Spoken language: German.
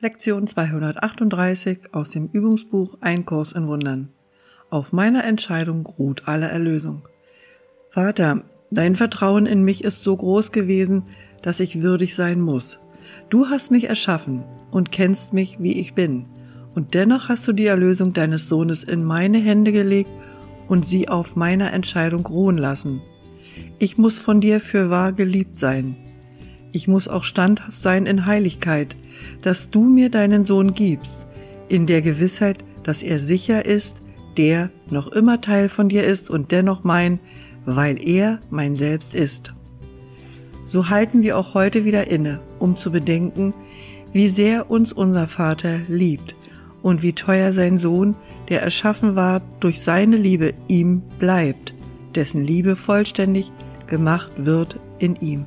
Lektion 238 aus dem Übungsbuch Ein Kurs in Wundern. Auf meiner Entscheidung ruht alle Erlösung. Vater, dein Vertrauen in mich ist so groß gewesen, dass ich würdig sein muss. Du hast mich erschaffen und kennst mich, wie ich bin. Und dennoch hast du die Erlösung deines Sohnes in meine Hände gelegt und sie auf meiner Entscheidung ruhen lassen. Ich muss von dir für wahr geliebt sein. Ich muss auch standhaft sein in Heiligkeit, dass du mir deinen Sohn gibst, in der Gewissheit, dass er sicher ist, der noch immer Teil von dir ist und dennoch mein, weil er mein Selbst ist. So halten wir auch heute wieder inne, um zu bedenken, wie sehr uns unser Vater liebt und wie teuer sein Sohn, der erschaffen war durch seine Liebe, ihm bleibt, dessen Liebe vollständig gemacht wird in ihm.